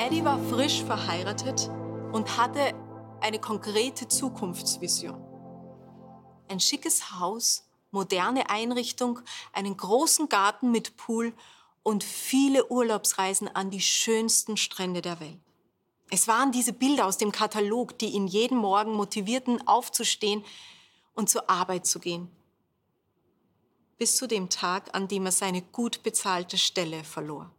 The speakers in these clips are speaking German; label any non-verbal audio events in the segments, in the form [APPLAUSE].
Eddie war frisch verheiratet und hatte eine konkrete Zukunftsvision. Ein schickes Haus, moderne Einrichtung, einen großen Garten mit Pool und viele Urlaubsreisen an die schönsten Strände der Welt. Es waren diese Bilder aus dem Katalog, die ihn jeden Morgen motivierten, aufzustehen und zur Arbeit zu gehen. Bis zu dem Tag, an dem er seine gut bezahlte Stelle verlor.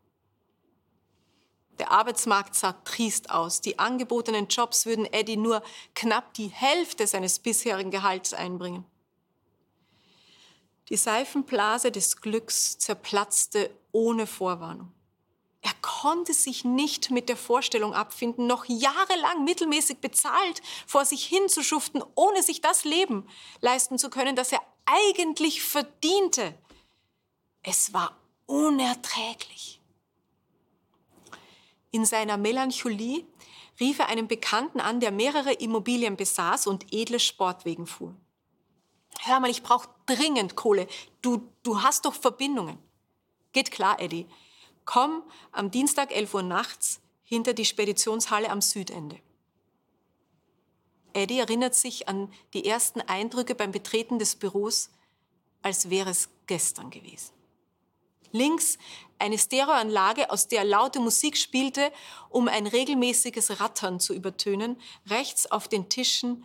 Der Arbeitsmarkt sah triest aus. Die angebotenen Jobs würden Eddie nur knapp die Hälfte seines bisherigen Gehalts einbringen. Die Seifenblase des Glücks zerplatzte ohne Vorwarnung. Er konnte sich nicht mit der Vorstellung abfinden, noch jahrelang mittelmäßig bezahlt vor sich hinzuschuften, ohne sich das Leben leisten zu können, das er eigentlich verdiente. Es war unerträglich. In seiner Melancholie rief er einen Bekannten an, der mehrere Immobilien besaß und edle Sportwegen fuhr. Hör mal, ich brauche dringend Kohle. Du, du hast doch Verbindungen. Geht klar, Eddie. Komm am Dienstag 11 Uhr nachts hinter die Speditionshalle am Südende. Eddie erinnert sich an die ersten Eindrücke beim Betreten des Büros, als wäre es gestern gewesen. Links eine Stereoanlage, aus der laute Musik spielte, um ein regelmäßiges Rattern zu übertönen. Rechts auf den Tischen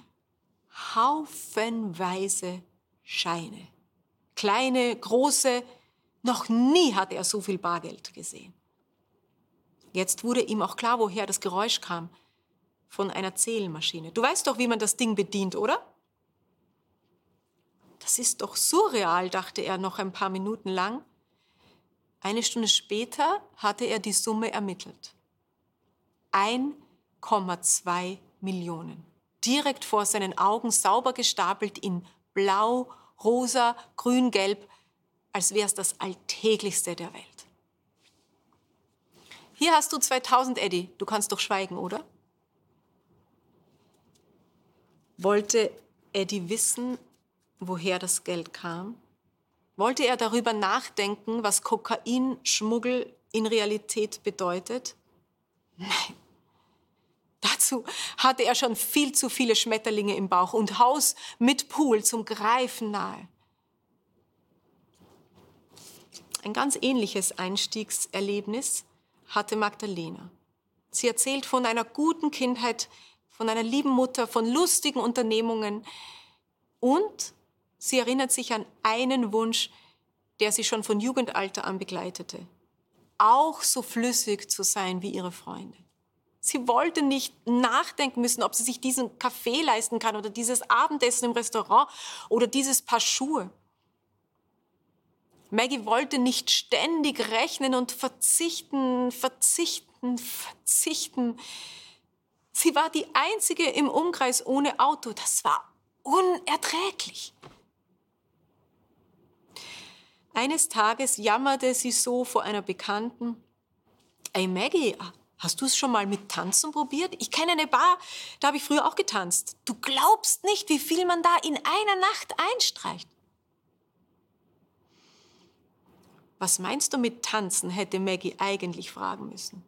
haufenweise Scheine. Kleine, große, noch nie hatte er so viel Bargeld gesehen. Jetzt wurde ihm auch klar, woher das Geräusch kam. Von einer Zählmaschine. Du weißt doch, wie man das Ding bedient, oder? Das ist doch surreal, dachte er noch ein paar Minuten lang. Eine Stunde später hatte er die Summe ermittelt. 1,2 Millionen. Direkt vor seinen Augen sauber gestapelt in Blau, Rosa, Grün, Gelb, als wäre es das Alltäglichste der Welt. Hier hast du 2000, Eddie. Du kannst doch schweigen, oder? Wollte Eddie wissen, woher das Geld kam? Wollte er darüber nachdenken, was Kokainschmuggel in Realität bedeutet? Nein. Dazu hatte er schon viel zu viele Schmetterlinge im Bauch und Haus mit Pool zum Greifen nahe. Ein ganz ähnliches Einstiegserlebnis hatte Magdalena. Sie erzählt von einer guten Kindheit, von einer lieben Mutter, von lustigen Unternehmungen und sie erinnert sich an einen Wunsch, der sie schon von Jugendalter an begleitete. Auch so flüssig zu sein wie ihre Freunde. Sie wollte nicht nachdenken müssen, ob sie sich diesen Kaffee leisten kann oder dieses Abendessen im Restaurant oder dieses Paar Schuhe. Maggie wollte nicht ständig rechnen und verzichten, verzichten, verzichten. Sie war die einzige im Umkreis ohne Auto. Das war unerträglich. Eines Tages jammerte sie so vor einer Bekannten. Ey Maggie, hast du es schon mal mit Tanzen probiert? Ich kenne eine Bar, da habe ich früher auch getanzt. Du glaubst nicht, wie viel man da in einer Nacht einstreicht. Was meinst du mit Tanzen? hätte Maggie eigentlich fragen müssen.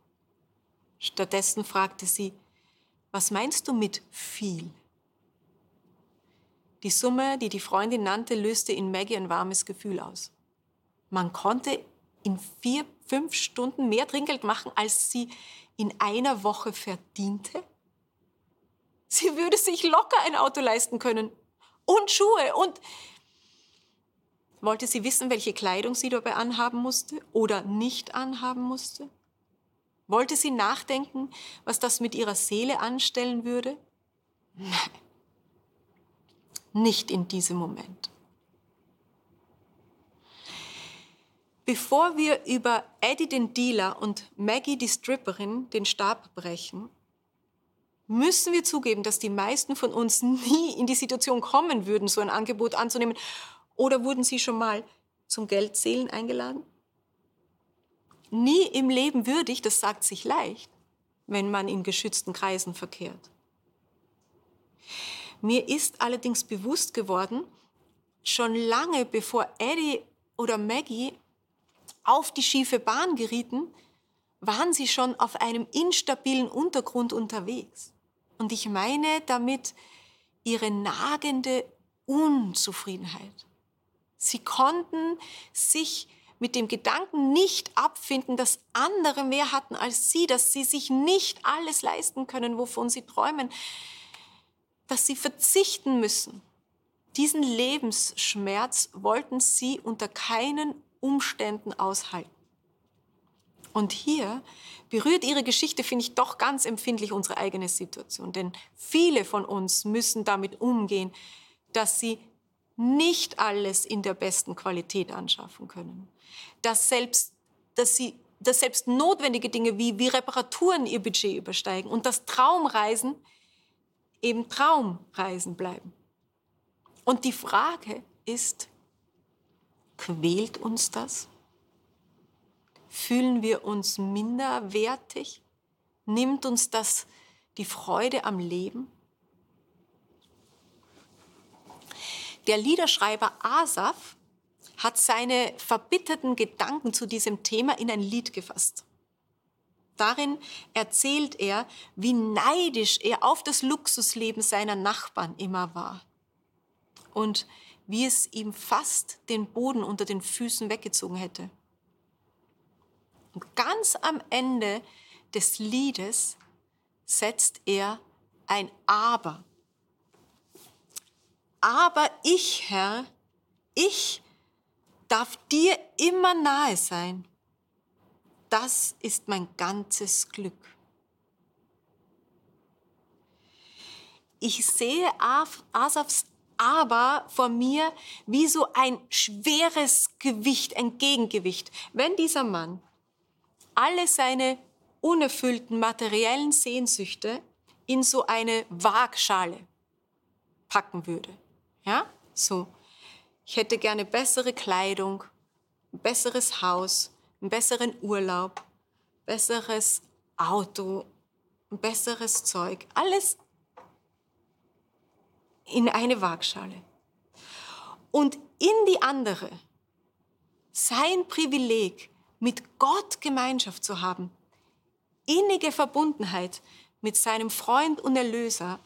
Stattdessen fragte sie, was meinst du mit viel? Die Summe, die die Freundin nannte, löste in Maggie ein warmes Gefühl aus. Man konnte in vier, fünf Stunden mehr Trinkgeld machen, als sie in einer Woche verdiente? Sie würde sich locker ein Auto leisten können und Schuhe und wollte sie wissen, welche Kleidung sie dabei anhaben musste oder nicht anhaben musste? Wollte sie nachdenken, was das mit ihrer Seele anstellen würde? Nein, nicht in diesem Moment. Bevor wir über Eddie den Dealer und Maggie die Stripperin den Stab brechen, müssen wir zugeben, dass die meisten von uns [LAUGHS] nie in die Situation kommen würden, so ein Angebot anzunehmen oder wurden Sie schon mal zum Geldzählen eingeladen? Nie im Leben würdig, das sagt sich leicht, wenn man in geschützten Kreisen verkehrt. Mir ist allerdings bewusst geworden, schon lange bevor Eddie oder Maggie auf die schiefe Bahn gerieten, waren sie schon auf einem instabilen Untergrund unterwegs. Und ich meine damit ihre nagende Unzufriedenheit. Sie konnten sich mit dem Gedanken nicht abfinden, dass andere mehr hatten als sie, dass sie sich nicht alles leisten können, wovon sie träumen, dass sie verzichten müssen. Diesen Lebensschmerz wollten sie unter keinen Umständen aushalten. Und hier berührt ihre Geschichte, finde ich, doch ganz empfindlich unsere eigene Situation. Denn viele von uns müssen damit umgehen, dass sie nicht alles in der besten Qualität anschaffen können. Dass selbst, dass sie, dass selbst notwendige Dinge wie, wie Reparaturen ihr Budget übersteigen und dass Traumreisen eben Traumreisen bleiben. Und die Frage ist, quält uns das? Fühlen wir uns minderwertig? Nimmt uns das die Freude am Leben? Der Liederschreiber Asaf hat seine verbitterten Gedanken zu diesem Thema in ein Lied gefasst. Darin erzählt er, wie neidisch er auf das Luxusleben seiner Nachbarn immer war und wie es ihm fast den Boden unter den Füßen weggezogen hätte. Und ganz am Ende des Liedes setzt er ein Aber. Aber ich, Herr, ich darf dir immer nahe sein das ist mein ganzes Glück. Ich sehe Asafs aber vor mir wie so ein schweres Gewicht, ein Gegengewicht. Wenn dieser Mann alle seine unerfüllten materiellen Sehnsüchte in so eine Waagschale packen würde. Ja, so. Ich hätte gerne bessere Kleidung, ein besseres Haus, einen besseren Urlaub, besseres Auto, ein besseres Zeug, alles in eine Waagschale. Und in die andere sein Privileg, mit Gott Gemeinschaft zu haben, innige Verbundenheit mit seinem Freund und Erlöser,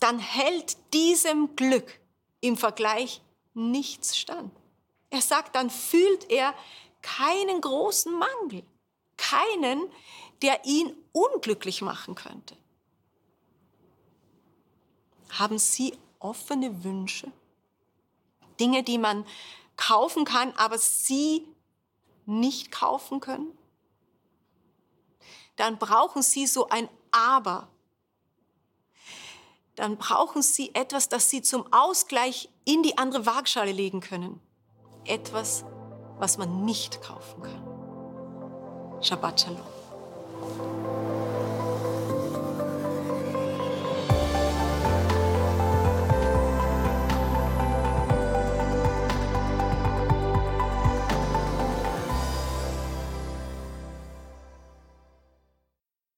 dann hält diesem Glück im Vergleich nichts stand. Er sagt, dann fühlt er keinen großen Mangel, keinen, der ihn unglücklich machen könnte. Haben Sie offene Wünsche? Dinge, die man kaufen kann, aber Sie nicht kaufen können? Dann brauchen Sie so ein Aber. Dann brauchen Sie etwas, das Sie zum Ausgleich in die andere Waagschale legen können etwas, was man nicht kaufen kann. Shabbat Shalom.